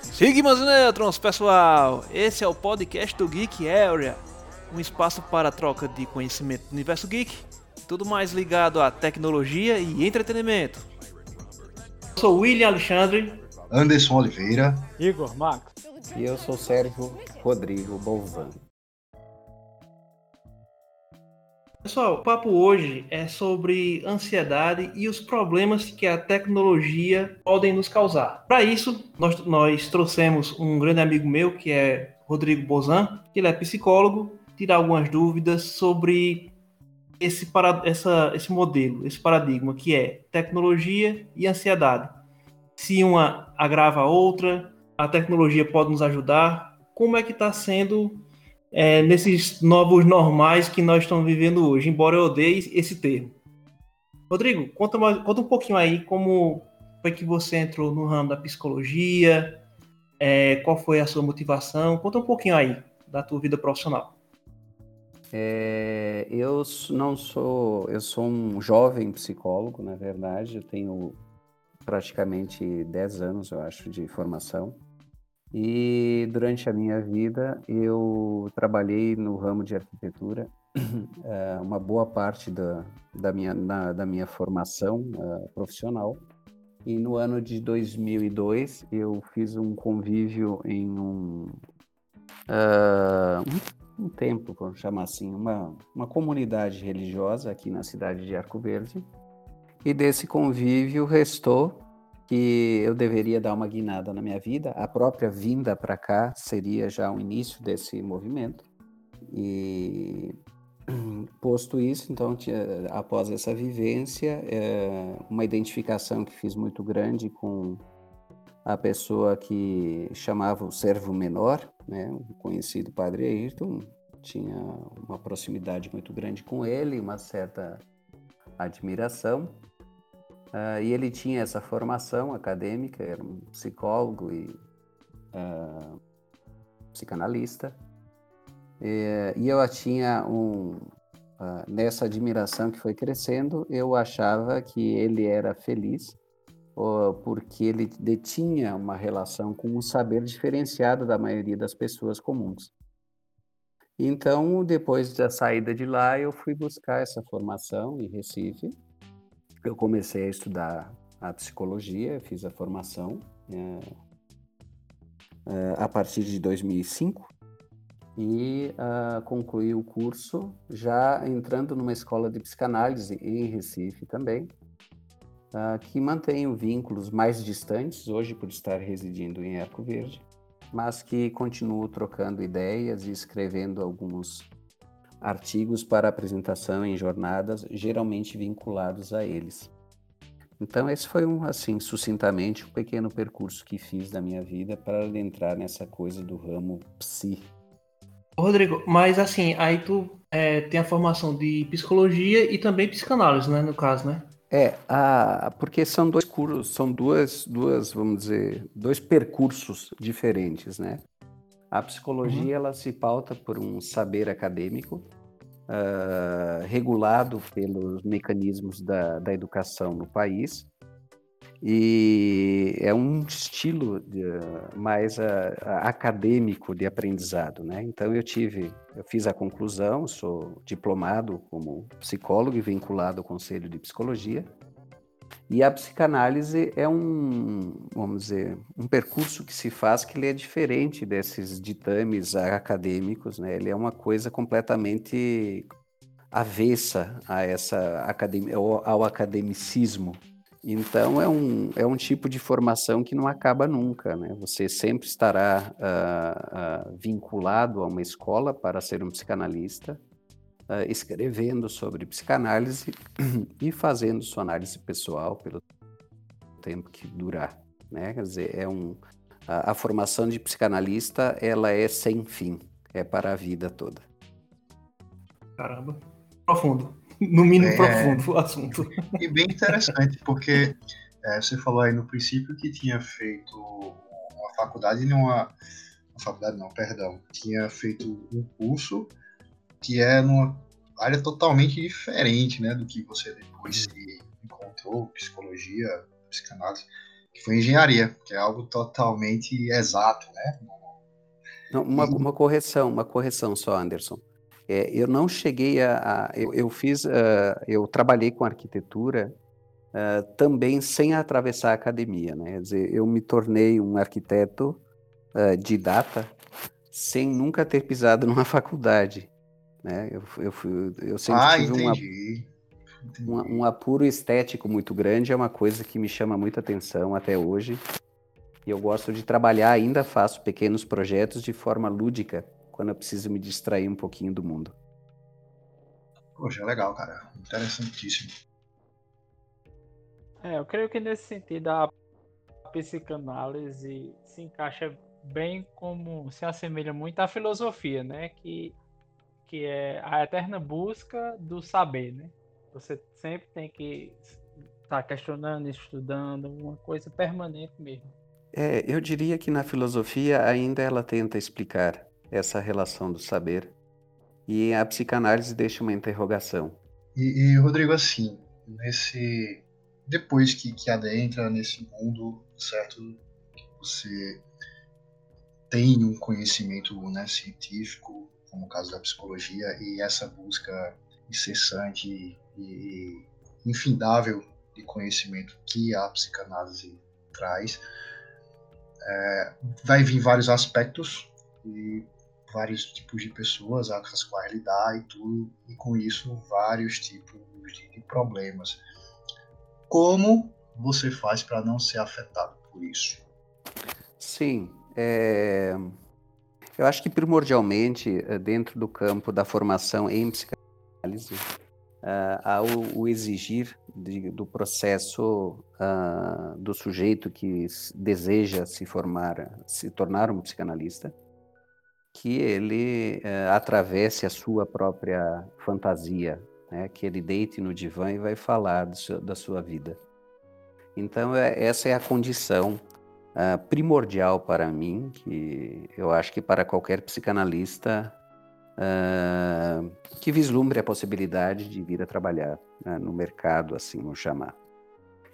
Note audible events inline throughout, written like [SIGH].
Sigmas Neutrons, pessoal! Esse é o podcast do Geek Area, um espaço para troca de conhecimento do universo geek, tudo mais ligado à tecnologia e entretenimento. Eu sou William Alexandre, Anderson Oliveira, Igor Max e eu sou Sérgio Rodrigo Bolzano. Pessoal, o papo hoje é sobre ansiedade e os problemas que a tecnologia podem nos causar. Para isso, nós, nós trouxemos um grande amigo meu, que é Rodrigo Bozan, que ele é psicólogo, tirar algumas dúvidas sobre esse, para, essa, esse modelo, esse paradigma, que é tecnologia e ansiedade. Se uma agrava a outra, a tecnologia pode nos ajudar. Como é que está sendo é, nesses novos normais que nós estamos vivendo hoje, embora eu odeie esse termo. Rodrigo, conta, conta um pouquinho aí como foi que você entrou no ramo da psicologia, é, qual foi a sua motivação, conta um pouquinho aí da tua vida profissional. É, eu não sou, eu sou um jovem psicólogo, na verdade, eu tenho praticamente 10 anos, eu acho, de formação. E durante a minha vida eu trabalhei no ramo de arquitetura, eh, [CLEARS THROAT] uma boa parte da, da, minha, na, da minha formação uh, profissional. E no ano de 2002 eu fiz um convívio em um, uh, um templo, vamos chamar assim, uma, uma comunidade religiosa aqui na cidade de Arco Verde. E desse convívio restou que eu deveria dar uma guinada na minha vida. A própria vinda para cá seria já o início desse movimento. E posto isso, então, após essa vivência, é, uma identificação que fiz muito grande com a pessoa que chamava o servo menor, né, o conhecido Padre Ayrton, tinha uma proximidade muito grande com ele, uma certa admiração. Uh, e ele tinha essa formação acadêmica, era um psicólogo e uh, psicanalista. E, e, eu tinha um. Uh, nessa admiração que foi crescendo, eu achava que ele era feliz porque ele detinha uma relação com um saber diferenciado da maioria das pessoas comuns. Então, depois da saída de lá, eu fui buscar essa formação em Recife eu comecei a estudar a psicologia, fiz a formação é, é, a partir de 2005 e uh, concluí o curso já entrando numa escola de psicanálise em Recife também, uh, que mantenho vínculos mais distantes hoje por estar residindo em Arco Verde, mas que continuo trocando ideias e escrevendo alguns artigos para apresentação em jornadas, geralmente vinculados a eles. Então, esse foi um, assim, sucintamente, um pequeno percurso que fiz da minha vida para entrar nessa coisa do ramo psi. Rodrigo, mas assim, aí tu é, tem a formação de psicologia e também psicanálise, né, no caso, né? É, a, porque são dois cursos, são duas, duas, vamos dizer, dois percursos diferentes, né? A psicologia uhum. ela se pauta por um saber acadêmico uh, regulado pelos mecanismos da, da educação no país e é um estilo de, mais uh, acadêmico de aprendizado, né? Então eu tive, eu fiz a conclusão, sou diplomado como psicólogo e vinculado ao Conselho de Psicologia e a psicanálise é um, vamos dizer, um percurso que se faz que ele é diferente desses ditames acadêmicos, né? Ele é uma coisa completamente avessa a essa academia, ao academicismo. Então é um, é um tipo de formação que não acaba nunca, né? Você sempre estará uh, uh, vinculado a uma escola para ser um psicanalista, uh, escrevendo sobre psicanálise e fazendo sua análise pessoal pelo tempo que durar. Né? Quer dizer, é um, a, a formação de psicanalista ela é sem fim, é para a vida toda. Caramba, profundo, no mínimo é... profundo o assunto. [LAUGHS] E bem interessante, porque é, você falou aí no princípio que tinha feito uma faculdade numa. Uma faculdade não, perdão. Tinha feito um curso que é numa área totalmente diferente, né, do que você depois se encontrou, psicologia, psicanálise. que foi engenharia, que é algo totalmente exato, né? Não, uma, uma correção, uma correção só, Anderson. É, eu não cheguei a, a eu, eu, fiz, uh, eu trabalhei com arquitetura uh, também sem atravessar a academia, né? Quer dizer, eu me tornei um arquiteto uh, de data sem nunca ter pisado [LAUGHS] numa faculdade, né? Eu, eu, eu sempre ah, tive entendi. uma, um, um apuro estético muito grande, é uma coisa que me chama muita atenção até hoje. E eu gosto de trabalhar, ainda faço pequenos projetos de forma lúdica, quando eu preciso me distrair um pouquinho do mundo. Poxa, é legal, cara. Interessantíssimo. É, eu creio que nesse sentido a psicanálise se encaixa bem como se assemelha muito à filosofia, né? Que, que é a eterna busca do saber, né? Você sempre tem que estar tá questionando, estudando, uma coisa permanente mesmo. É, eu diria que na filosofia ainda ela tenta explicar essa relação do saber e a psicanálise deixa uma interrogação. E, e Rodrigo, assim, nesse depois que, que adentra nesse mundo, certo, você tem um conhecimento né, científico, como o caso da psicologia, e essa busca incessante e infindável de conhecimento que a psicanálise traz, é, vai vir vários aspectos e vários tipos de pessoas as quais lidar e tudo, e com isso vários tipos de, de problemas. Como você faz para não ser afetado por isso? Sim, é... eu acho que primordialmente eh, dentro do campo da formação em psicanálise uh, há o, o exigir de, do processo uh, do sujeito que deseja se formar, se tornar um psicanalista, que ele uh, atravesse a sua própria fantasia, né? que ele deite no divã e vai falar seu, da sua vida. Então, é, essa é a condição uh, primordial para mim, que eu acho que para qualquer psicanalista uh, que vislumbre a possibilidade de vir a trabalhar né, no mercado, assim vamos chamar.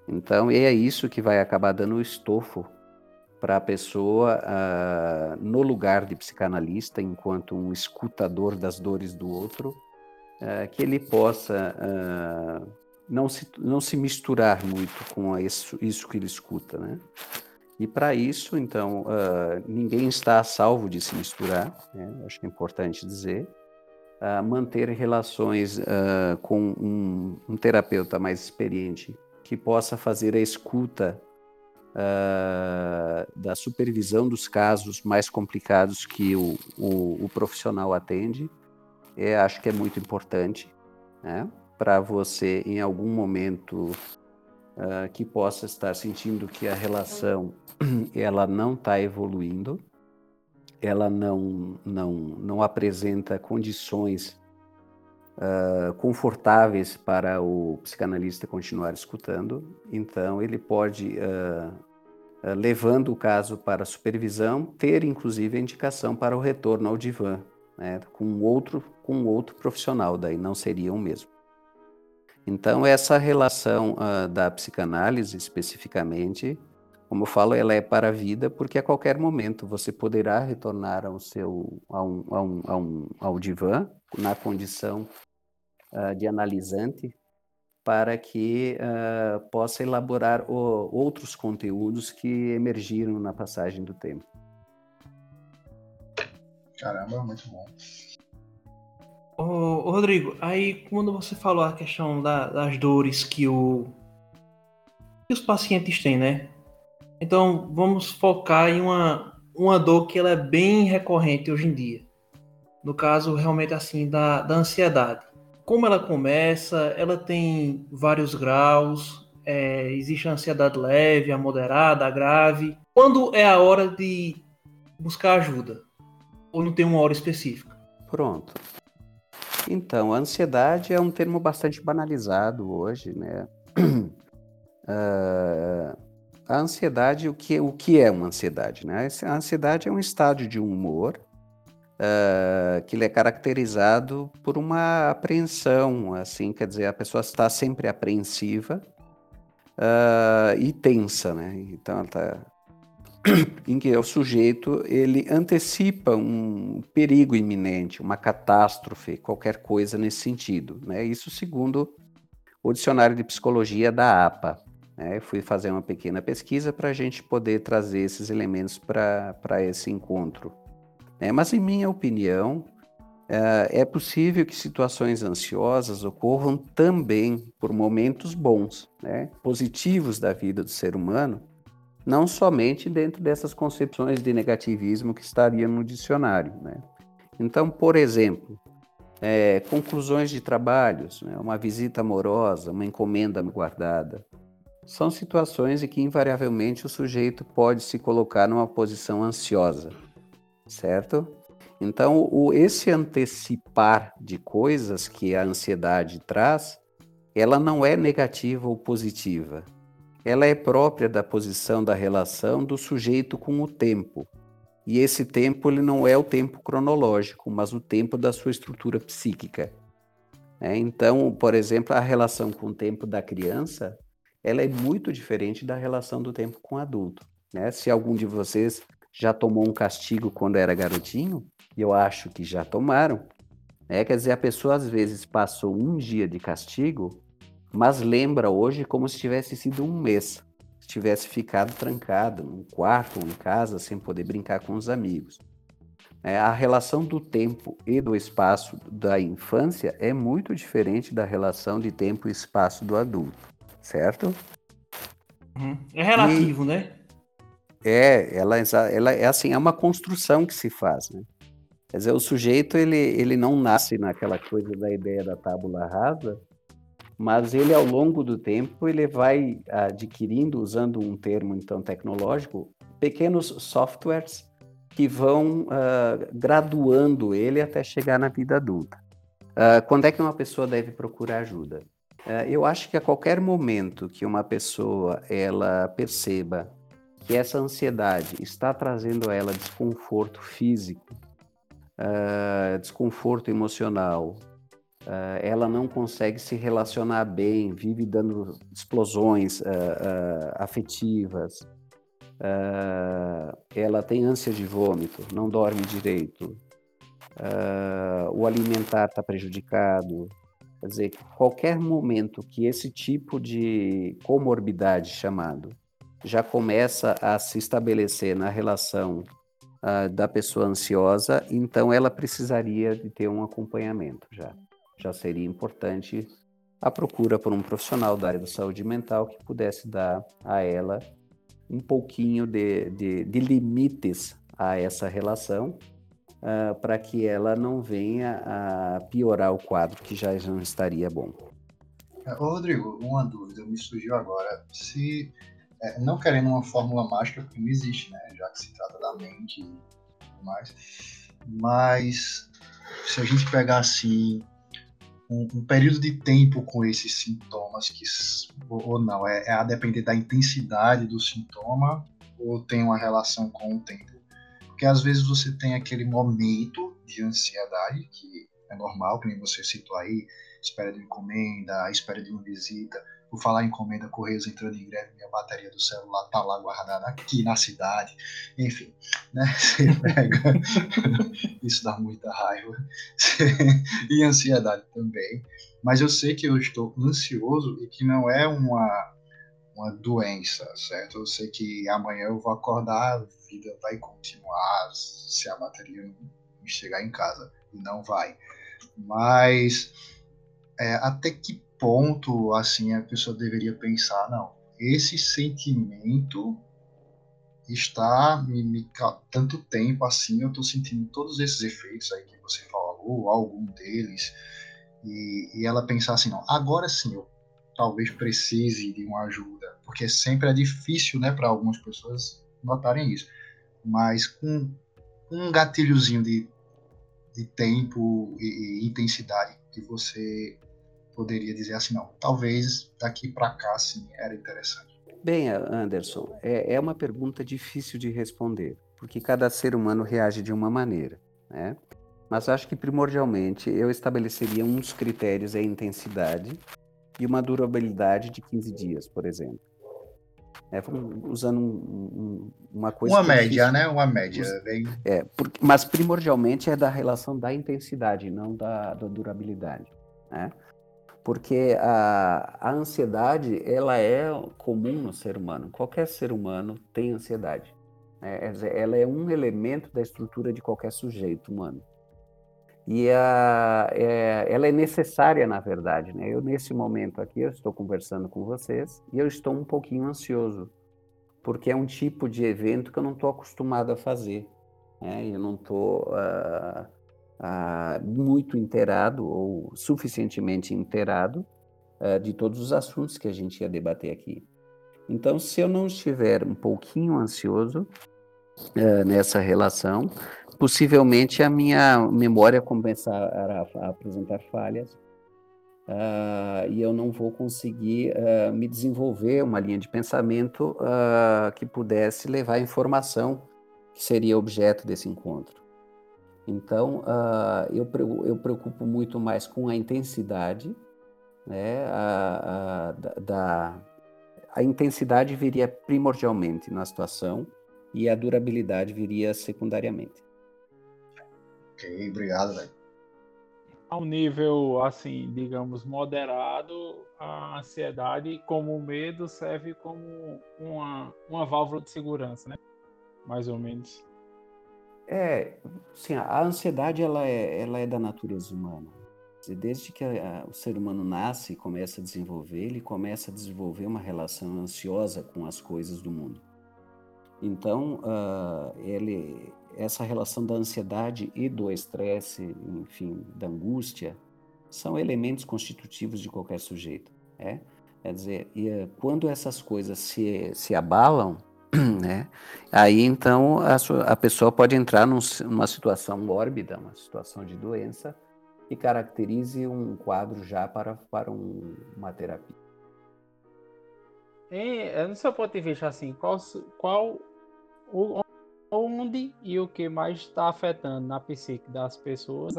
Então, é isso que vai acabar dando o estofo para a pessoa, uh, no lugar de psicanalista, enquanto um escutador das dores do outro, uh, que ele possa uh, não, se, não se misturar muito com isso, isso que ele escuta, né? E para isso, então, uh, ninguém está a salvo de se misturar, né? acho que é importante dizer. Uh, manter relações uh, com um, um, terapeuta mais experiente que possa fazer a escuta da supervisão dos casos mais complicados que o, o, o profissional atende, é, acho que é muito importante, né? Para você, em algum momento, uh, que possa estar sentindo que a relação [CLEARS THROAT] ela não está evoluindo, ela não, não, não apresenta condições uh, confortáveis para o psicanalista continuar escutando, então ele pode, uh, levando o caso para supervisão, ter inclusive a indicação para o retorno ao divã, né, com outro, com outro profissional, daí não seria o mesmo. Então, essa relação uh, da psicanálise, especificamente, como eu falo, ela é para a vida, porque a qualquer momento você poderá retornar ao seu, ao divã, na condição uh, de analisante, para que uh, possa elaborar o, outros conteúdos que emergiram na passagem do tempo. Caramba, muito bom. Ô, Rodrigo, aí quando você falou a questão da, das dores que, o, que os pacientes têm, né? Então vamos focar em uma, uma dor que ela é bem recorrente hoje em dia. No caso, realmente assim, da, da ansiedade. Como ela começa, ela tem vários graus, é, existe a ansiedade leve, a moderada, a grave. Quando é a hora de buscar ajuda? Ou não tem uma hora específica? Pronto. Então, a ansiedade é um termo bastante banalizado hoje, né? Uh, [CLEARS THROAT] a ansiedade, o que, o que é uma ansiedade? Né? A ansiedade é um estado de um humor uh, que é caracterizado por uma apreensão, assim, quer dizer, a pessoa está sempre apreensiva uh, e tensa, né? Então, tá, em que o sujeito ele antecipa um perigo iminente, uma catástrofe, qualquer coisa nesse sentido, né? Isso segundo o dicionário de psicologia da APA. Né? fui fazer uma pequena pesquisa para a gente poder trazer esses elementos para esse encontro. Né? Mas, em minha opinião, é, é possível que situações ansiosas ocorram também por momentos bons, né? positivos da vida do ser humano, não somente dentro dessas concepções de negativismo que estariam no dicionário. Né? Então, por exemplo, é, conclusões de trabalhos, né? uma visita amorosa, uma encomenda guardada, são situações em que invariavelmente o sujeito pode se colocar numa posição ansiosa, certo? Então, o, esse antecipar de coisas que a ansiedade traz, ela não é negativa ou positiva. Ela é própria da posição da relação do sujeito com o tempo. E esse tempo ele não é o tempo cronológico, mas o tempo da sua estrutura psíquica. É, então, por exemplo, a relação com o tempo da criança, ela é muito diferente da relação do tempo com o adulto. Né? Se algum de vocês já tomou um castigo quando era garotinho, e eu acho que já tomaram, né? quer dizer, a pessoa às vezes passou um dia de castigo, mas lembra hoje como se tivesse sido um mês, se tivesse ficado trancado num quarto ou em casa sem poder brincar com os amigos. É, a relação do tempo e do espaço da infância é muito diferente da relação de tempo e espaço do adulto, certo? Uhum. É relativo, e... né? É, ela, ela é assim, é uma construção que se faz, né? Quer dizer, o sujeito, ele, ele não nasce naquela coisa da ideia da tábula rasa, mas ele, ao longo do tempo, ele vai adquirindo, usando um termo, então, tecnológico, pequenos softwares que vão uh, graduando ele até chegar na vida adulta. Uh, quando é que uma pessoa deve procurar ajuda? Uh, eu acho que a qualquer momento que uma pessoa ela perceba que essa ansiedade está trazendo a ela desconforto físico, desconforto emocional, uh, ela não consegue se relacionar bem, vive dando explosões uh, afetivas, ela tem ânsia de vômito, não dorme direito, o alimentar está prejudicado. Quer dizer, qualquer momento que esse tipo de comorbidade chamado já começa a se estabelecer na relação uh, da pessoa ansiosa, então ela precisaria de ter um acompanhamento já. Já seria importante a procura por um profissional da área da saúde mental que pudesse dar a ela um pouquinho de, de, de limites a essa relação uh, para que ela não venha a piorar o quadro que já não estaria bom. Ô, Rodrigo, uma dúvida me surgiu agora. Se é, não querendo uma fórmula mágica, porque não existe, né? Já que se trata da mente e tudo mais. Mas se a gente pegar assim um, um período de tempo com esses sintomas, que, ou, não, é, é, a depender da intensidade do sintoma ou tem uma relação com o tempo? Porque às vezes você tem aquele momento de ansiedade, que é normal, como você citou aí, espera de encomenda, espera de uma visita, por falar em encomenda, Correios entrando em greve, minha bateria do celular tá lá guardada aqui na cidade. Enfim, né? [LAUGHS] Você pega. Isso dá muita raiva. e ansiedade também. Mas eu sei que eu estou ansioso e que não é uma, uma doença, certo? Eu sei que amanhã eu vou acordar, a vida vai continuar se a bateria não chegar em casa. E não vai. Mas é, até que ponto assim a pessoa deveria pensar não esse sentimento está me, me tanto tempo assim eu estou sentindo todos esses efeitos aí que você falou algum deles e, e ela pensar assim não agora sim eu talvez precise de uma ajuda porque sempre é difícil né para algumas pessoas notarem isso mas com um gatilhozinho de, de tempo e, e intensidade que você poderia dizer assim, não, talvez daqui para cá sim era interessante? Bem, Anderson, é, é uma pergunta difícil de responder, porque cada ser humano reage de uma maneira, né? Mas acho que primordialmente eu estabeleceria uns critérios a intensidade e uma durabilidade de 15 dias, por exemplo. É, usando um, um, uma coisa. Uma média, né? Uma média. É, porque, mas primordialmente é da relação da intensidade, não da, da durabilidade. Né? Porque a, a ansiedade ela é comum no ser humano. Qualquer ser humano tem ansiedade. Né? Ela é um elemento da estrutura de qualquer sujeito humano. E a, é, ela é necessária, na verdade. Né? Eu, nesse momento aqui, eu estou conversando com vocês e eu estou um pouquinho ansioso, porque é um tipo de evento que eu não estou acostumado a fazer. Né? Eu não estou uh, uh, muito inteirado ou suficientemente inteirado uh, de todos os assuntos que a gente ia debater aqui. Então, se eu não estiver um pouquinho ansioso nessa relação, possivelmente a minha memória começará a, apresentar falhas uh, e eu não vou conseguir uh, me desenvolver uma linha de pensamento uh, que pudesse levar a informação que seria objeto desse encontro. Então, eu, eu preocupo muito mais com a intensidade, né, a, a, da, a intensidade viria primordialmente na situação e a durabilidade viria secundariamente. Ok, obrigado, velho. Ao nível, assim, digamos, moderado, a ansiedade, como o medo, serve como uma, uma válvula de segurança, né? Mais ou menos. É, sim, a ansiedade, ela é, ela é da natureza humana. Desde que a, a, o ser humano nasce e começa a desenvolver, ele começa a desenvolver uma relação ansiosa com as coisas do mundo. Então, uh, ele, essa relação da ansiedade e do estresse, enfim, da angústia, são elementos constitutivos de qualquer sujeito. É? Quer dizer, e, eh, quando essas coisas se, se abalam, [CLEARS THROAT] né, aí então a, a pessoa pode entrar num, numa situação mórbida, uma situação de doença, que caracterize um quadro já para, para um, uma terapia. E, no seu ponto de vista, assim, qual, qual onde e o que mais está afetando na psique das pessoas?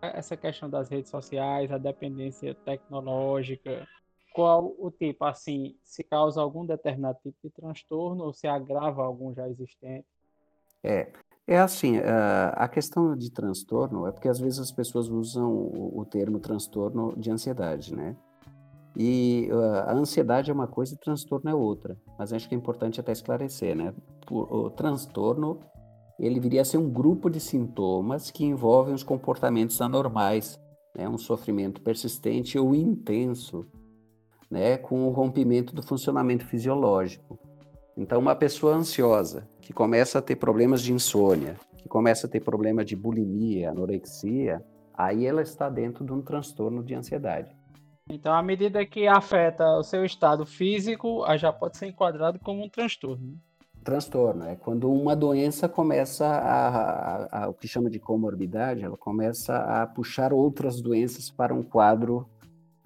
Essa questão das redes sociais, a dependência tecnológica, qual o tipo, assim, se causa algum determinado tipo de transtorno ou se agrava algum já existente? É, é assim, a questão de transtorno é porque às vezes as pessoas usam o termo transtorno de ansiedade, né? E uh, a ansiedade é uma coisa e transtorno é outra. Mas acho que é importante até esclarecer, né? O transtorno, ele viria a ser um grupo de sintomas que envolvem os comportamentos anormais, né? Um sofrimento persistente ou intenso, né? Com o rompimento do funcionamento fisiológico. Então, uma pessoa ansiosa que começa a ter problemas de insônia, que começa a ter problema de bulimia, anorexia, aí ela está dentro de um transtorno de ansiedade. Então, à medida que afeta o seu estado físico, já pode ser enquadrado como um transtorno. Transtorno é quando uma doença começa a, a, a, o que chama de comorbidade, ela começa a puxar outras doenças para um quadro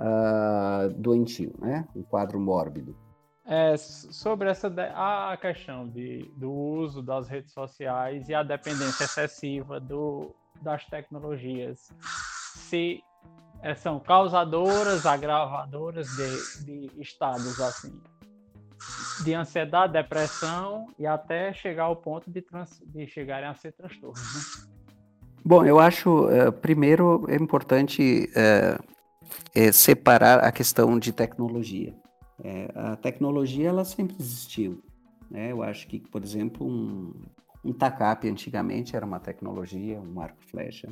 uh, doentio, né? Um quadro mórbido. É, sobre essa a questão de, do uso das redes sociais e a dependência excessiva do, das tecnologias, se é, são causadoras, agravadoras de, de estados assim, de ansiedade, depressão e até chegar ao ponto de, trans, de chegarem a ser transtornos. Né? Bom, eu acho, é, primeiro, é importante é, é, separar a questão de tecnologia. É, a tecnologia, ela sempre existiu. Né? Eu acho que, por exemplo, um, um TACAP antigamente era uma tecnologia, um arco-flecha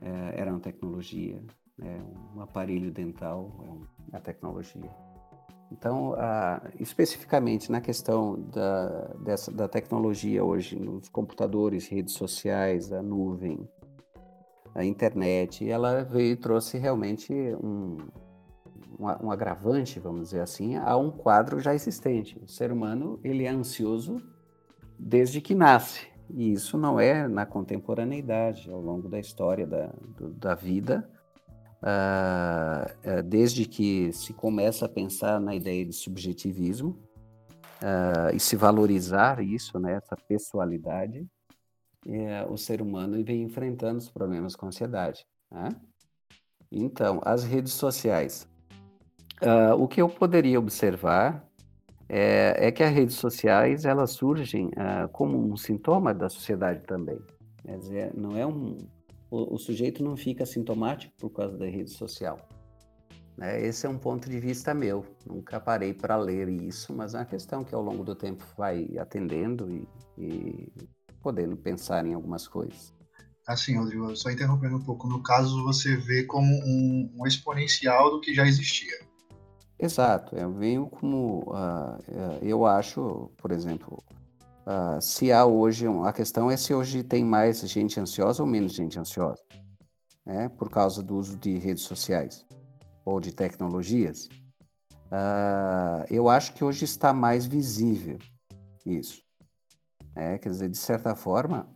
é, era uma tecnologia, né? um aparelho dental é uma tecnologia. Então, especificamente na questão da, dessa, da tecnologia hoje, nos computadores, redes sociais, a nuvem, a internet, ela veio e trouxe realmente um, um, um, agravante, vamos dizer assim, a um quadro já existente. O ser humano ele é ansioso desde que nasce. E isso não é na contemporaneidade, ao longo da história da, do, da vida, uh, desde que se começa a pensar na ideia de subjetivismo uh, e se valorizar isso, né, essa pessoalidade, eh, o ser humano vem enfrentando os problemas com ansiedade. Né? Então, as redes sociais, Uh, o que eu poderia observar é, é, que as redes sociais elas surgem uh, como um sintoma da sociedade também. Quer dizer, não é um, o, o sujeito não fica sintomático por causa da rede social. Né? Esse é um ponto de vista meu. Nunca parei para ler isso, mas é uma questão que ao longo do tempo vai atendendo e, e podendo pensar em algumas coisas. Assim, Rodrigo, só interrompendo um pouco, no caso você vê como um, um exponencial do que já existia. Exato, eu venho como, uh, eu acho, por exemplo, uh, se há hoje, a questão é se hoje tem mais gente ansiosa ou menos gente ansiosa, né, por causa do uso de redes sociais ou de tecnologias. Uh, eu acho que hoje está mais visível isso. É, quer dizer, de certa forma,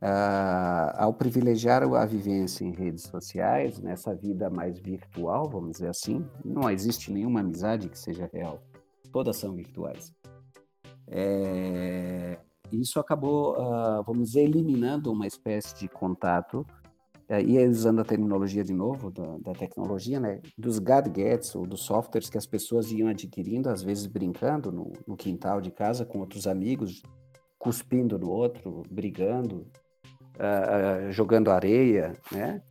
Uh, [CLEARS THROAT] ao privilegiar a vivência em redes sociais, nessa vida mais virtual, vamos dizer assim, não existe nenhuma amizade que seja real. Todas são virtuais. É, isso acabou, uh, vamos dizer, eliminando uma espécie de contato, uh, e usando a terminologia de novo, da, da, tecnologia, né, dos gadgets ou dos softwares que as pessoas iam adquirindo, às vezes brincando no, no quintal de casa com outros amigos, cuspindo no outro, brigando, uh, jogando areia, né?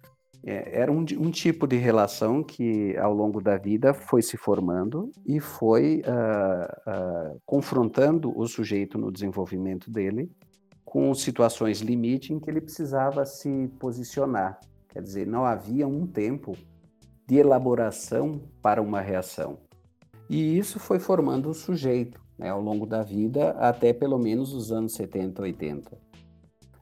É, era um, um, tipo de relação que, ao longo da vida, foi se formando e foi uh, uh, confrontando o sujeito no desenvolvimento dele com situações limite em que ele precisava se posicionar. Quer dizer, não havia um tempo de elaboração para uma reação. E isso foi formando o sujeito né, ao longo da vida, até pelo menos os anos 70, 80.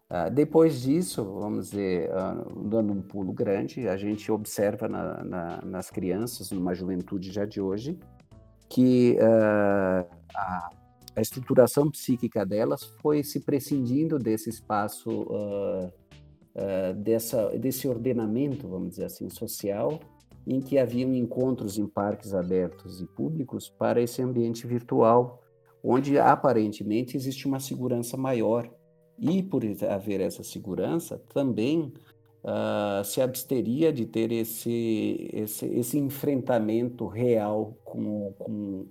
Uh, depois disso, vamos dizer, uh, dando um pulo grande, a gente observa na, na, nas crianças, numa juventude já de hoje, que uh, a, a, estruturação psíquica delas foi se prescindindo desse espaço, dessa, desse ordenamento, vamos dizer assim, social, em que haviam encontros em parques abertos e públicos para esse ambiente virtual, onde aparentemente existe uma segurança maior e por haver essa segurança, também uh, se absteria de ter esse, esse, esse enfrentamento real com, com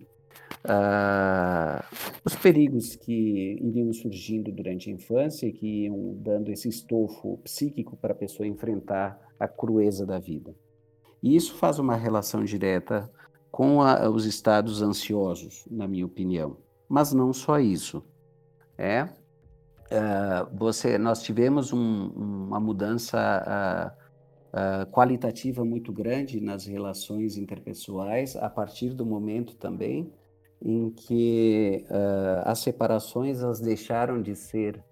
uh, os perigos que iriam surgindo durante a infância e que iam dando esse estofo psíquico para a pessoa enfrentar a crueza da vida. E isso faz uma relação direta com a, os estados ansiosos, na minha opinião. Mas não só isso. É, uh, você, nós tivemos um, uma mudança uh, uh, qualitativa muito grande nas relações interpessoais a partir do momento também em que as separações as deixaram de ser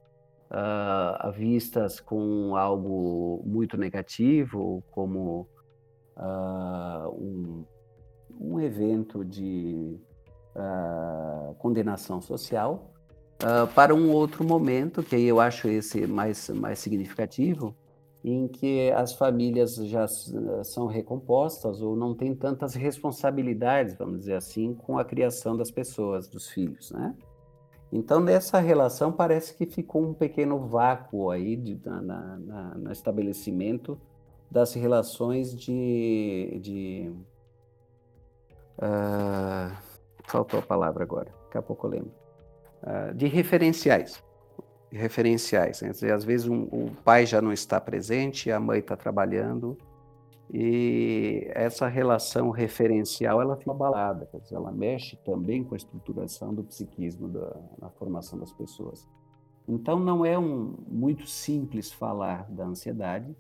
vistas com algo muito negativo, como um, um evento de condenação social, uh, para um outro momento, que eu acho esse mais, mais significativo, em que as famílias já são recompostas ou não têm tantas responsabilidades, vamos dizer assim, com a criação das pessoas, dos filhos, né? Então, nessa relação, parece que ficou um pequeno vácuo aí de, na, na, no estabelecimento das relações de. de uh, faltou a palavra agora, daqui a pouco eu lembro. Ah, de referenciais. Referenciais. Né? Às vezes um, o pai já não está presente, a mãe está trabalhando, e essa relação referencial ela fica abalada, quer dizer, ela mexe também com a estruturação do psiquismo da, na formação das pessoas. Então não é um, muito simples falar da ansiedade,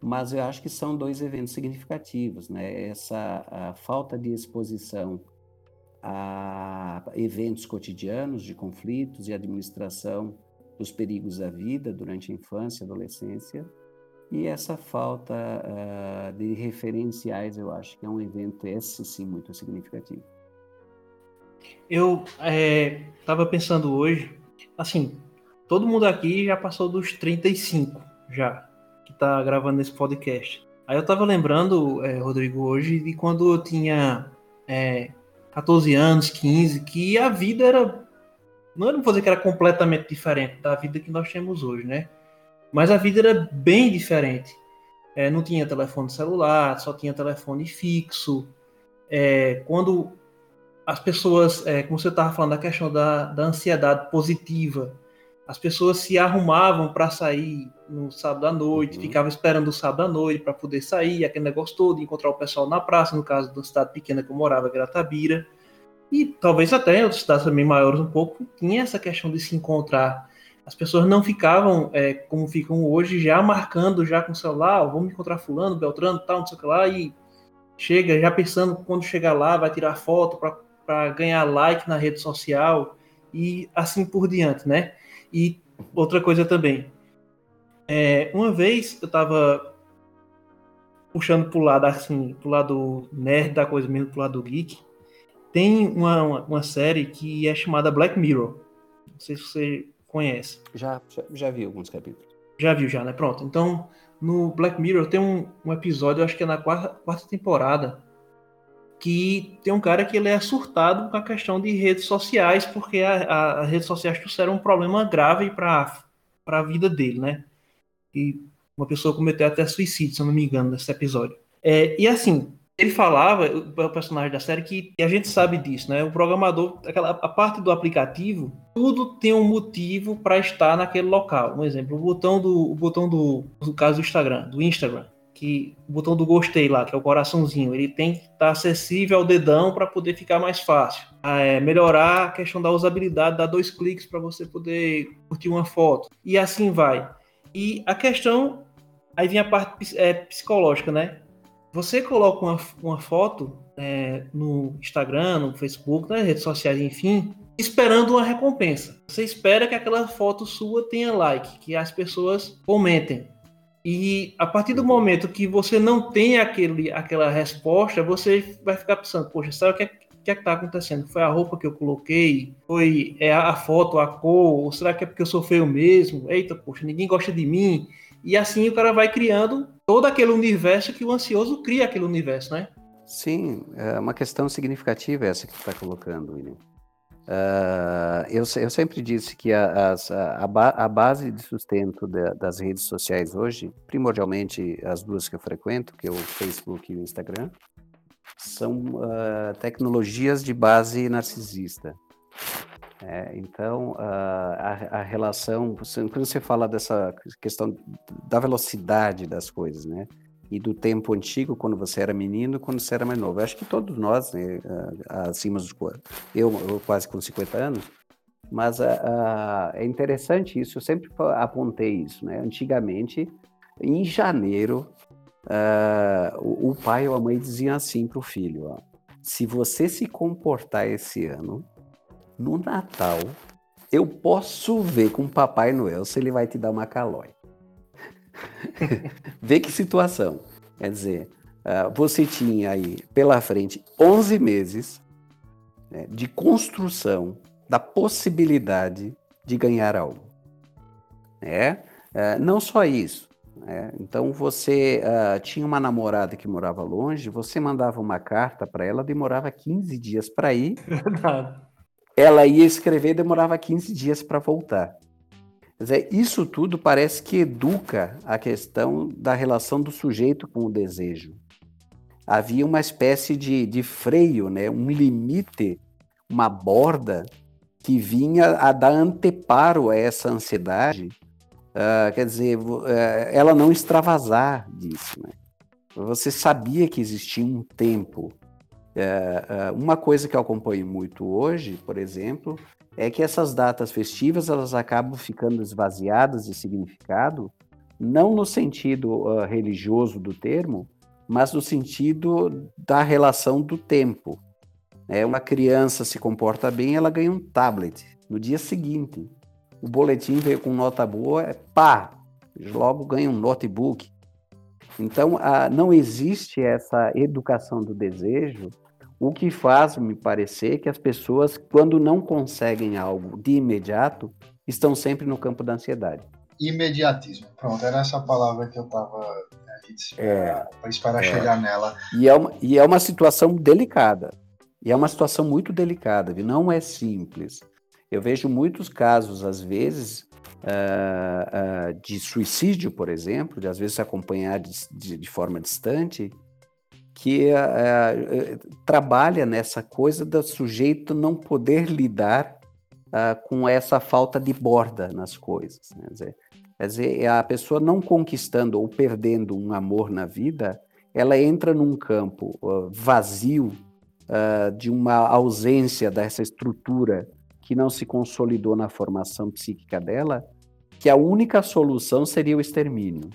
mas eu acho que são dois eventos significativos, né? Essa falta de exposição a eventos cotidianos de conflitos e administração dos perigos da vida durante a infância e adolescência. E essa falta uh, de referenciais, eu acho que é um evento, esse sim, muito significativo. Eu estava é, pensando hoje, assim, todo mundo aqui já passou dos 35, já, que está gravando esse podcast. Aí eu estava lembrando, é, Rodrigo, hoje, de quando eu tinha é, 14 anos, 15, que a vida era. Não vou dizer que era completamente diferente da vida que nós temos hoje, né? Mas a vida era bem diferente. É, não tinha telefone celular, só tinha telefone fixo. é, quando as pessoas, é, como você estava falando, a questão da, da ansiedade positiva, as pessoas se arrumavam para sair no sábado à noite, uhum. ficavam esperando o sábado à noite para poder sair, aquele negócio todo, encontrar o pessoal na praça, no caso da cidade pequena que eu morava, Gratabira, e talvez até em outras cidades também maiores um pouco, tinha essa questão de se encontrar. As pessoas não ficavam é, como ficam hoje, já marcando já com o celular, oh, vamos encontrar fulano, Beltrano, tal, não sei o que lá, e chega já pensando quando chegar lá, vai tirar foto para ganhar like na rede social e assim por diante, né? E outra coisa também. É, uma vez eu tava puxando pro lado assim, pro lado nerd da coisa mesmo, pro lado geek. Tem uma, uma, uma série que é chamada Black Mirror. Não sei se você conhece. Já, já, já vi alguns capítulos. Já viu, já, né? Pronto. Então, no Black Mirror tem um, um episódio, acho que é na quarta, quarta temporada, que tem um cara que ele é surtado com a questão de redes sociais, porque as redes sociais trouxeram um problema grave para a vida dele, né? E uma pessoa cometeu até suicídio, se eu não me engano, nesse episódio. É, e assim, ele falava, o personagem da série, que a gente sabe disso, né? O programador, aquela, a parte do aplicativo, tudo tem um motivo para estar naquele local. Um exemplo, o botão do, o botão do, no caso do Instagram, do Instagram que o botão do gostei lá, que é o coraçãozinho, ele tem que estar tá acessível ao dedão para poder ficar mais fácil. É, melhorar a questão da usabilidade, dar dois cliques para você poder curtir uma foto. E assim vai. E a questão, aí vem a parte é, psicológica, né? Você coloca uma, uma foto é, no Instagram, no Facebook, nas redes sociais, enfim, esperando uma recompensa. Você espera que aquela foto sua tenha like, que as pessoas comentem. E a partir do momento que você não tem aquele, aquela resposta, você vai ficar pensando, poxa, sabe o que é que é está acontecendo? Foi a roupa que eu coloquei? Foi é, a foto, a cor? Ou será que é porque eu sou feio mesmo? Eita, poxa, ninguém gosta de mim. E assim o cara vai criando todo aquele universo que o ansioso cria aquele universo, né? Sim, é uma questão significativa essa que tu está colocando, William. Uh, eu, eu, sempre disse que a, a, a, base de sustento de, das redes sociais hoje, primordialmente as duas que eu frequento, que é o Facebook e o Instagram, são uh, tecnologias de base narcisista. É, então, uh, a, relação, quando você fala dessa questão da velocidade das coisas, né? E do tempo antigo, quando você era menino, quando você era mais novo. Eu acho que todos nós, né, acima dos eu, eu quase com 50 anos, mas uh, é interessante isso, eu sempre apontei isso, né? Antigamente, em janeiro, o, o, pai ou a mãe diziam assim para o filho, ó, se você se comportar esse ano, no Natal, eu posso ver com o Papai Noel se ele vai te dar uma calói. [LAUGHS] Vê que situação. Quer dizer, uh, você tinha aí pela frente 11 meses né, de construção da possibilidade de ganhar algo. É? Não só isso. Né? Então você uh, tinha uma namorada que morava longe, você mandava uma carta para ela, demorava 15 dias para ir. [LAUGHS] Ela ia escrever, demorava 15 dias para voltar. Dizer, isso tudo parece que educa a questão da relação do sujeito com o desejo. Havia uma espécie de, de freio, né? um limite, uma borda que vinha a dar anteparo a essa ansiedade, uh, quer dizer, uh, ela não extravasar disso. Né? Você sabia que existia um tempo. Uh, uma coisa que eu acompanho muito hoje, por exemplo, é que essas datas festivas elas acabam ficando esvaziadas de significado, não no sentido uh, religioso do termo, mas no sentido da relação do tempo. É, uma criança se comporta bem, ela ganha um tablet. No dia seguinte, o boletim veio com nota boa, é pá, logo ganha um notebook. Então, uh, não existe essa educação do desejo o que faz me parecer que as pessoas, quando não conseguem algo de imediato, estão sempre no campo da ansiedade. Imediatismo. Pronto, era essa palavra que eu estava né, é, para esperar é. chegar nela. E é, uma, e é uma situação delicada. E é uma situação muito delicada, viu? não é simples. Eu vejo muitos casos, às vezes, uh, uh, de suicídio, por exemplo, de às vezes acompanhar de, de, de forma distante, que uh, trabalha nessa coisa do sujeito não poder lidar uh, com essa falta de borda nas coisas. Né? Quer, dizer, quer dizer, a pessoa não conquistando ou perdendo um amor na vida, ela entra num campo uh, vazio de uma ausência dessa estrutura que não se consolidou na formação psíquica dela, que a única solução seria o extermínio.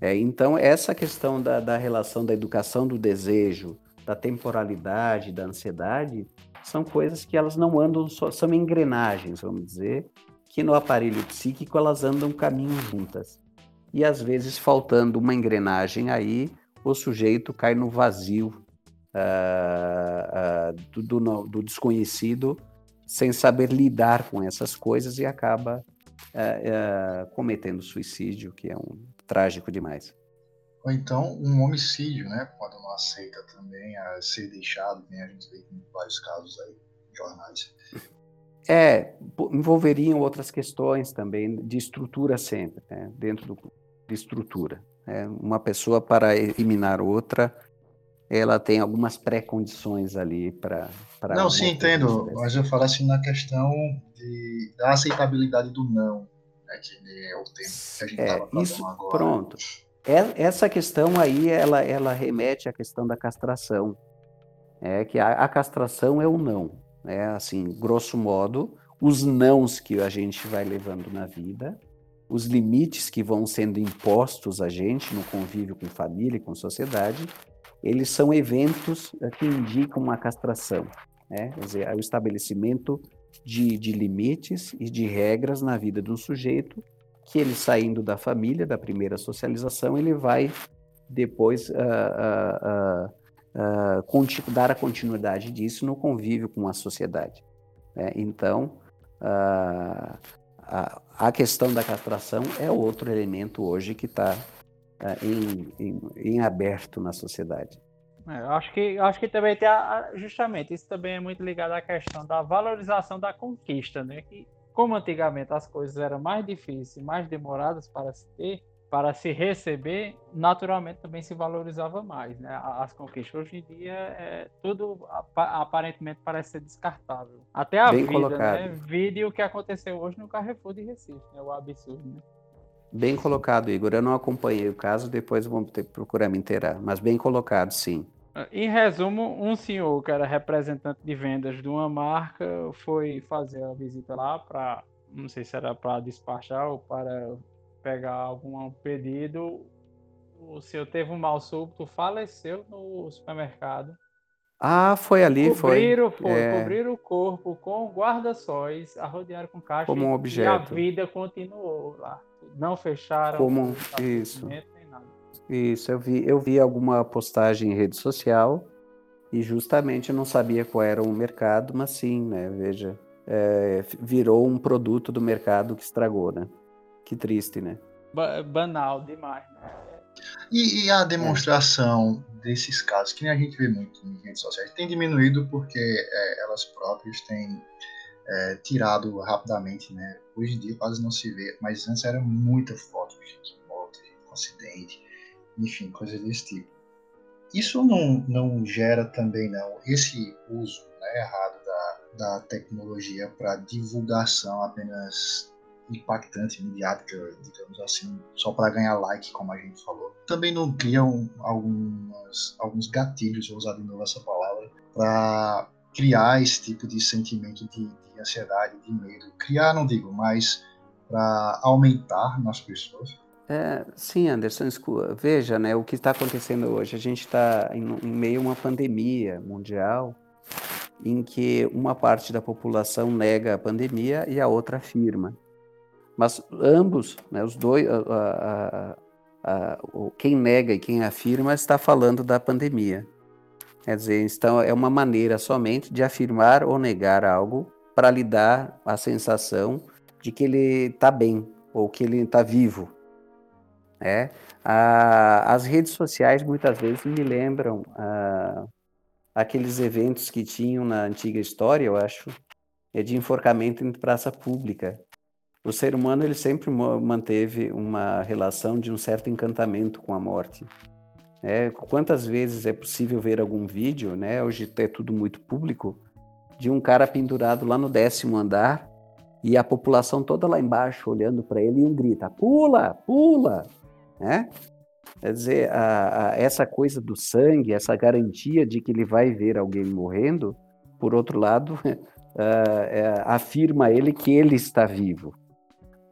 É, então, essa questão da, da relação da educação do desejo, da temporalidade, da ansiedade, são coisas que elas não andam só, são engrenagens, vamos dizer, que no aparelho psíquico elas andam caminhos juntas. E às vezes, faltando uma engrenagem aí, o sujeito cai no vazio uh, uh, do, do, do, desconhecido, sem saber lidar com essas coisas e acaba uh, cometendo suicídio, que é um, trágico demais. Ou então um homicídio, né? Quando não aceita também a ser deixado, né? a gente vê em vários casos aí, jornais. É, envolveriam outras questões também de estrutura sempre, né? dentro do, de estrutura. É, uma pessoa para eliminar outra, ela tem algumas pré-condições ali para. Não, sim, entendo, mas eu falo assim na questão de, da aceitabilidade do não né, que é o tempo que a gente estava é, isso, agora. Pronto. É, essa questão aí, ela, ela remete à questão da castração. É que a, a castração é o não. É assim, grosso modo, os nãos que a gente vai levando na vida, os limites que vão sendo impostos a gente no convívio com família e com sociedade, eles são eventos eh, que indicam uma castração. Né? Quer dizer, é o estabelecimento de, de limites e de regras na vida de um sujeito que ele saindo da família, da primeira socialização, ele vai depois uh, uh, uh, dar a continuidade disso no convívio com a sociedade. Né? Então, a, a, questão da castração é outro elemento hoje que está em, em, em aberto na sociedade. É, acho que, acho que também tem a, justamente isso também é muito ligado à questão da valorização da conquista, né? Que como antigamente as coisas eram mais difíceis, mais demoradas para se ter, para se receber, naturalmente também se valorizava mais, né? As conquistas hoje em dia é, tudo aparentemente parece ser descartável. Até a Bem vida, colocado. né? Vide o que aconteceu hoje no Carrefour de Recife, né? O absurdo, né? Bem colocado, Igor. Eu não acompanhei o caso, depois vamos ter que procurar me inteirar, mas bem colocado, sim. Em resumo, um senhor que era representante de vendas de uma marca foi fazer a visita lá para, não sei se era para despachar ou para pegar algum pedido. O senhor teve um mal súbito, faleceu no supermercado. Ah, foi ali, cobriram, foi. foi é... Cobriram o corpo com guarda-sóis, arrodearam com caixa Como um objeto. e a vida continuou lá. Não fecharam. Como isso. Isso, eu vi, eu vi alguma postagem em rede social e justamente não sabia qual era o mercado, mas sim, né? Veja, é, virou um produto do mercado que estragou, né? Que triste, né? Banal demais, né? E, e a demonstração é. desses casos, que nem a gente vê muito em redes sociais, tem diminuído porque é, elas próprias têm é, tirado rapidamente, né? Hoje em dia quase não se vê, mas antes era muita foto de gente com acidente enfim, coisas desse tipo. Isso não, não gera também não esse uso né, errado da, da tecnologia para divulgação apenas impactante, midiática, digamos assim, só para ganhar like, como a gente falou. Também não criam algumas, alguns gatilhos, vou usar de novo essa palavra, para criar esse tipo de sentimento de, de ansiedade, de medo. Criar, não digo, mas para aumentar nas pessoas é, sim, Anderson, veja, né, o que está acontecendo hoje. A gente está em, em, meio a uma pandemia mundial em que uma parte da população nega a pandemia e a outra afirma. Mas ambos, né, os dois, a, a, a, quem nega e quem afirma está falando da pandemia. Quer dizer, então é uma maneira somente de afirmar ou negar algo para lhe dar a sensação de que ele está bem ou que ele está vivo né? Ah, as redes sociais muitas vezes me lembram ah, aqueles eventos que tinham na antiga história, eu acho, é de enforcamento em praça pública. O ser humano ele sempre manteve uma relação de um certo encantamento com a morte. É, quantas vezes é possível ver algum vídeo, né? Hoje é tudo muito público, de um cara pendurado lá no décimo andar e a população toda lá embaixo olhando para ele e um grita: pula, pula, né? Quer dizer, a, a, essa coisa do sangue, essa garantia de que ele vai ver alguém morrendo, por outro lado, uh, [LAUGHS] afirma ele que ele está vivo,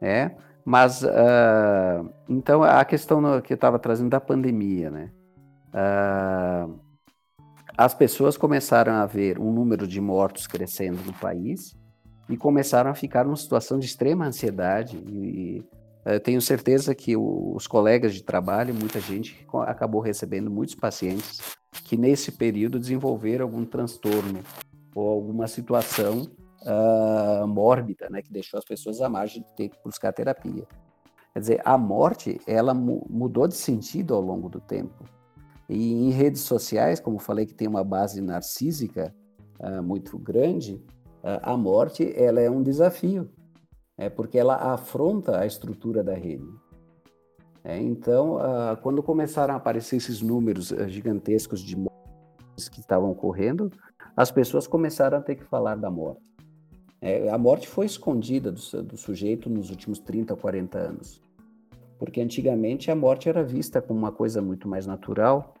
né? Mas, uh, então, a questão que eu estava trazendo da pandemia, né? Uh, as pessoas começaram a ver um número de mortos crescendo no país e começaram a ficar numa situação de extrema ansiedade. E, eu tenho certeza que os colegas de trabalho, muita gente acabou recebendo muitos pacientes que nesse período desenvolveram algum transtorno ou alguma situação uh, mórbida, né, que deixou as pessoas à margem de ter que buscar terapia. Quer dizer, a morte, ela mu mudou de sentido ao longo do tempo. E em redes sociais, como falei que tem uma base narcísica uh, muito grande, uh, a morte, ela é um desafio, é porque ela afronta a estrutura da rede. É, então, quando começaram a aparecer esses números gigantescos de mortes que estavam ocorrendo, as pessoas começaram a ter que falar da morte. É, a morte foi escondida do, do, sujeito nos últimos 30, 40 anos. Porque antigamente a morte era vista como uma coisa muito mais natural.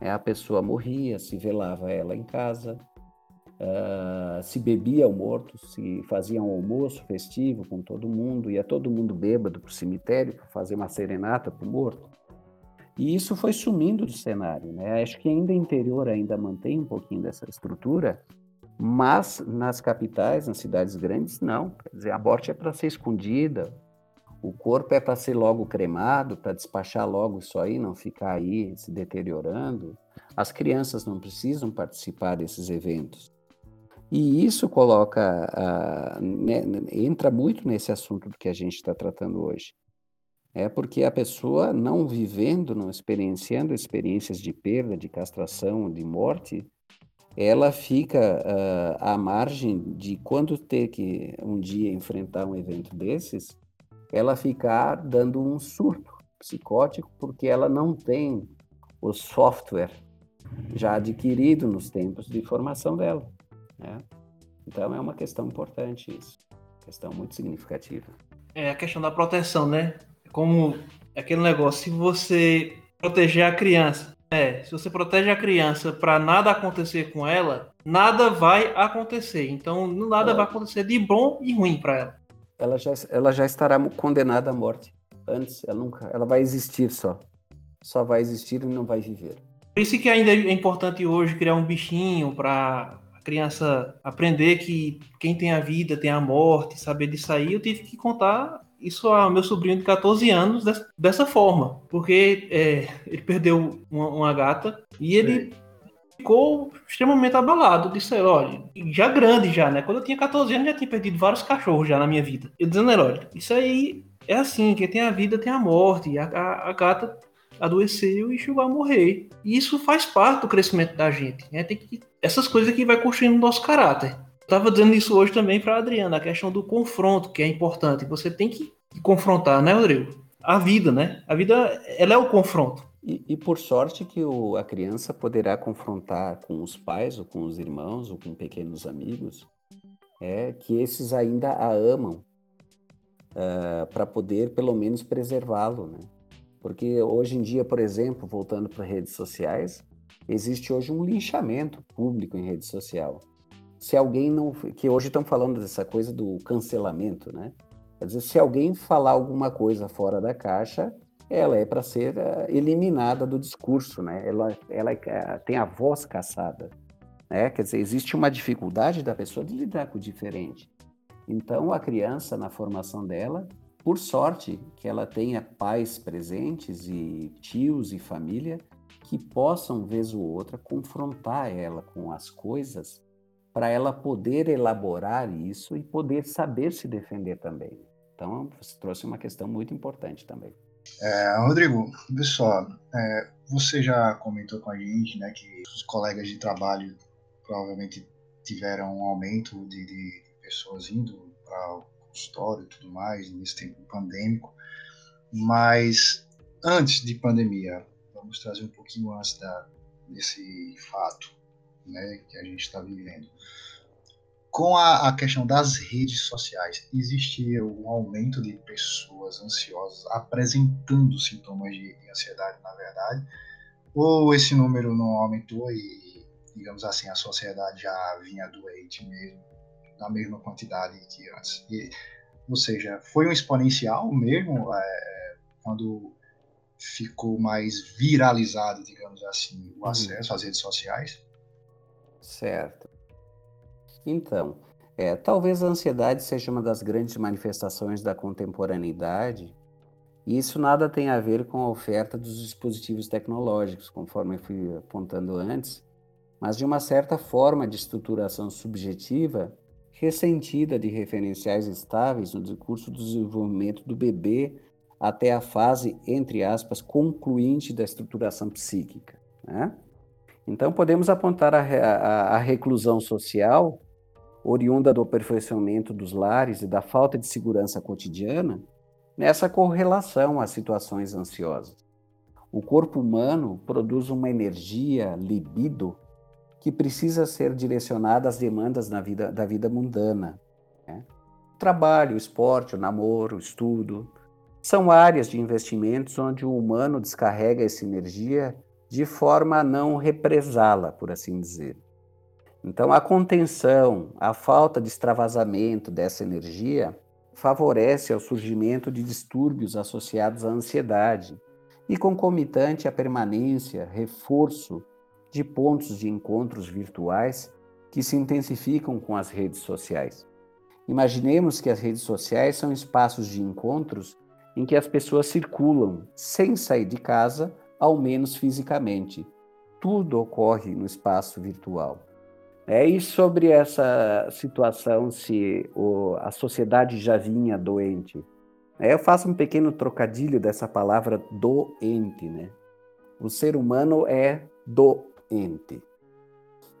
É, a pessoa morria, se velava ela em casa, uh, se bebia o morto, se fazia um almoço festivo com todo mundo, ia todo mundo bêbado para o cemitério para fazer uma serenata para o morto. E isso foi sumindo do cenário. Né? Acho que ainda interior ainda mantém um pouquinho dessa estrutura, mas nas capitais, nas cidades grandes, não. Quer dizer, a morte é para ser escondida, o corpo é para ser logo cremado, para despachar logo isso aí, não ficar aí se deteriorando. As crianças não precisam participar desses eventos. E isso coloca, uh, né, entra muito nesse assunto do que a gente está tratando hoje. É porque a pessoa não vivendo, não experienciando experiências de perda, de castração, de morte, ela fica uh, à margem de quando ter que um dia enfrentar um evento desses, ela ficar dando um surto psicótico porque ela não tem o software já adquirido nos tempos de formação dela. Né? Então é uma questão importante isso, questão muito significativa. É a questão da proteção, né? Como aquele negócio, se você proteger a criança é, se você protege a criança para nada acontecer com ela, nada vai acontecer. Então, nada ela... vai acontecer de bom e ruim para ela. Ela já, ela já estará condenada à morte. Antes, ela nunca, ela vai existir só. Só vai existir e não vai viver. Por isso que ainda é importante hoje criar um bichinho para a criança aprender que quem tem a vida tem a morte, saber disso aí. Eu tive que contar isso ao meu sobrinho de 14 anos dessa, forma, porque é, ele perdeu uma, uma, gata e ele ficou extremamente abalado. Disse, olha, já grande já, né? Quando eu tinha 14 anos já tinha perdido vários cachorros já na minha vida. Eu dizendo, olha, isso aí é assim, quem tem a vida tem a morte. A, a, a gata adoeceu e a morrer. E isso faz parte do crescimento da gente. Né? Tem que, essas coisas que vai construindo o nosso caráter. Estava dizendo isso hoje também para Adriana, a questão do confronto, que é importante. Você tem que confrontar, né, Rodrigo? A vida, né? A vida, ela é o confronto. E, e por sorte que o, a criança poderá confrontar com os pais, ou com os irmãos, ou com pequenos amigos, é que esses ainda a amam, uh, para poder pelo menos preservá-lo, né? Porque hoje em dia, por exemplo, voltando para redes sociais, existe hoje um linchamento público em rede social se alguém não. que hoje estão falando dessa coisa do cancelamento, né? Quer dizer, se alguém falar alguma coisa fora da caixa, ela é para ser uh, eliminada do discurso, né? Ela, ela uh, tem a voz caçada, né? Quer dizer, existe uma dificuldade da pessoa de lidar com o diferente. Então, a criança, na formação dela, por sorte que ela tenha pais presentes e tios e família que possam, vez ou outra, confrontar ela com as coisas para ela poder elaborar isso e poder saber se defender também. Então, você trouxe uma questão muito importante também. É, Rodrigo, pessoal, é, você já comentou com a gente né, que os colegas de trabalho provavelmente tiveram um aumento de, de pessoas indo para o consultório e tudo mais nesse tempo pandêmico, mas antes de pandemia, vamos trazer um pouquinho antes da, desse fato né, que a gente está vivendo. Com a, a, questão das redes sociais, existia um aumento de pessoas ansiosas apresentando sintomas de, de ansiedade, na verdade, ou esse número não aumentou e, digamos assim, a sociedade já vinha doente mesmo, na mesma quantidade que antes? E, ou seja, foi um exponencial mesmo é, quando ficou mais viralizado, digamos assim, o uhum. acesso às redes sociais? Certo. Então, é, talvez a ansiedade seja uma das grandes manifestações da contemporaneidade, e isso nada tem a ver com a oferta dos dispositivos tecnológicos, conforme eu fui apontando antes, mas de uma certa forma de estruturação subjetiva ressentida de referenciais estáveis no decurso do desenvolvimento do bebê até a fase, entre aspas, concluinte da estruturação psíquica. Né? Então, podemos apontar a, a, a reclusão social, oriunda do aperfeiçoamento dos lares e da falta de segurança cotidiana, nessa correlação às situações ansiosas. O corpo humano produz uma energia, libido, que precisa ser direcionada às demandas na vida, da vida mundana. Né? O trabalho, o esporte, o namoro, o estudo, são áreas de investimentos onde o humano descarrega essa energia de forma a não represá-la, por assim dizer. Então, a contenção, a falta de extravasamento dessa energia favorece o surgimento de distúrbios associados à ansiedade e concomitante à permanência, reforço de pontos de encontros virtuais que se intensificam com as redes sociais. Imaginemos que as redes sociais são espaços de encontros em que as pessoas circulam sem sair de casa, ao menos fisicamente. Tudo ocorre no espaço virtual. É, e sobre essa situação, se o, a sociedade já vinha doente, é, eu faço um pequeno trocadilho dessa palavra doente. Né? O ser humano é do ente.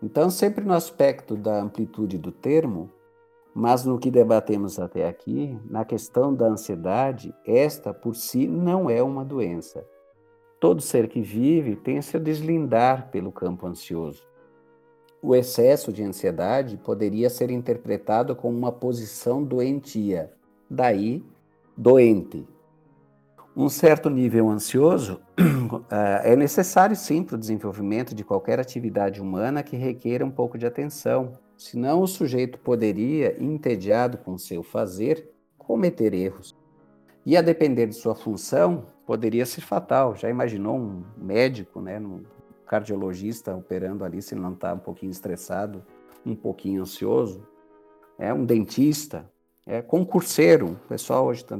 Então, sempre no aspecto da amplitude do termo, mas no que debatemos até aqui, na questão da ansiedade, esta por si não é uma doença. Todo ser que vive tem se deslindar pelo campo ansioso. O excesso de ansiedade poderia ser interpretado como uma posição doentia, daí doente, um certo nível ansioso [CLEARS THROAT] é necessário sim para o desenvolvimento de qualquer atividade humana que requeira um pouco de atenção. Senão, o sujeito poderia, entediado com seu fazer, cometer erros. E a depender de sua função, poderia ser fatal. Já imaginou um médico, né, um cardiologista operando ali, se ele não está um pouquinho estressado, um pouquinho ansioso? É um dentista, é concurseiro. O pessoal hoje está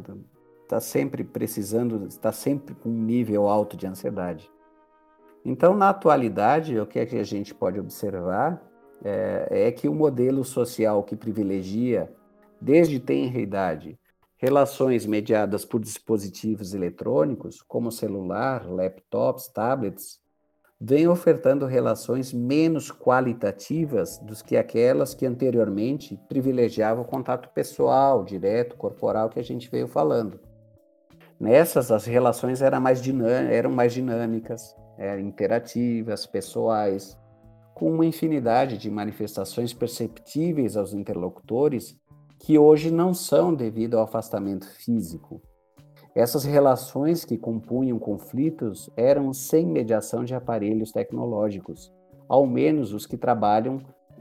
está sempre precisando, está sempre com um nível alto de ansiedade. Então, na atualidade, o que é que a gente pode observar é, é que o modelo social que privilegia, desde tenra idade, relações mediadas por dispositivos eletrônicos, como celular, laptops, tablets, vem ofertando relações menos qualitativas do que aquelas que anteriormente privilegiavam o contato pessoal, direto, corporal, que a gente veio falando. Nessas, as relações eram mais, eram mais dinâmicas, eram interativas, pessoais, com uma infinidade de manifestações perceptíveis aos interlocutores que hoje não são devido ao afastamento físico. Essas relações que compunham conflitos eram sem mediação de aparelhos tecnológicos, ao menos os que trabalham,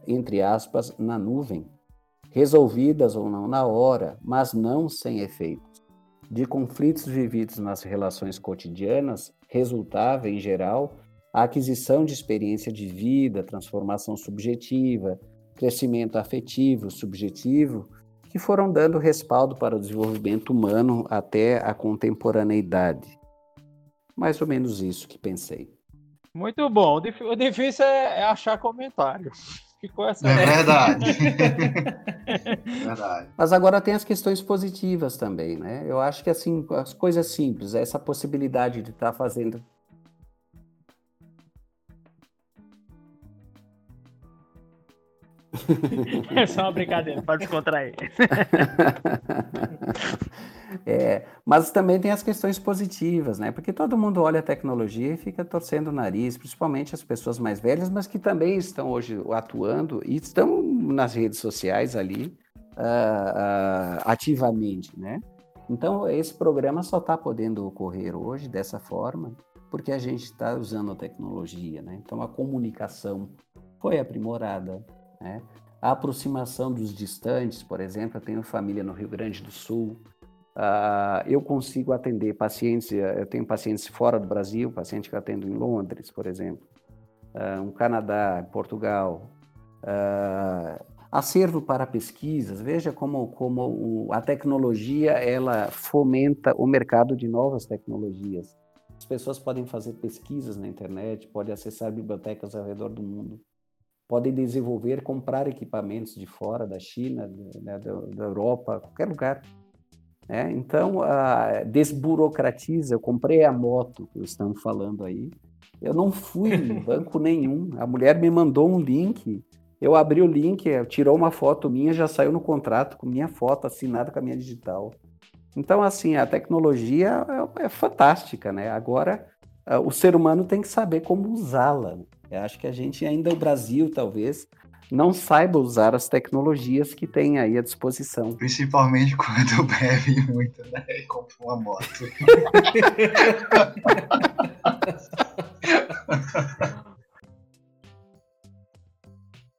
entre aspas, na nuvem, resolvidas ou não na hora, mas não sem efeito de conflitos vividos nas relações cotidianas resultava, em geral, a aquisição de experiência de vida, transformação subjetiva, crescimento afetivo, subjetivo, que foram dando respaldo para o desenvolvimento humano até a contemporaneidade. Mais ou menos isso que pensei. Muito bom. O difícil é achar comentários. [LAUGHS] Ficou essa. É verdade. [LAUGHS] verdade. Mas agora tem as questões positivas também, né? Eu acho que assim, as coisas simples, essa possibilidade de estar tá fazendo. [LAUGHS] É só uma brincadeira, pode descontrair. [LAUGHS] É, mas também tem as questões positivas, né? Porque todo mundo olha a tecnologia e fica torcendo o nariz, principalmente as pessoas mais velhas, mas que também estão hoje atuando e estão nas redes sociais ali uh, uh, ativamente, né? Então, esse programa só está podendo ocorrer hoje dessa forma porque a gente está usando a tecnologia, né? Então, a comunicação foi aprimorada, né? A aproximação dos distantes, por exemplo, eu tenho família no Rio Grande do Sul, uh, eu consigo atender pacientes, eu tenho pacientes fora do Brasil, paciente que eu atendo em Londres, por exemplo, uh, um Canadá, Portugal, uh, acervo para pesquisas, veja como, como a tecnologia ela fomenta o mercado de novas tecnologias. As pessoas podem fazer pesquisas na internet, podem acessar bibliotecas ao redor do mundo, podem desenvolver, comprar equipamentos de fora, da China, né, da, da, Europa, qualquer lugar. Né? Então, a, desburocratiza. Eu comprei a moto que estamos falando aí. Eu não fui em [LAUGHS] banco nenhum. A mulher me mandou um link eu abri o link, tirou uma foto minha, já saiu no contrato com minha foto assinada com a minha digital. Então, assim, a tecnologia é, é fantástica, né? Agora, ah, o ser humano tem que saber como usá-la. Eu acho que a gente ainda, o Brasil talvez, não saiba usar as tecnologias que tem aí à disposição. Principalmente quando [LAUGHS] bebe muito, né? E compra uma moto. [LAUGHS]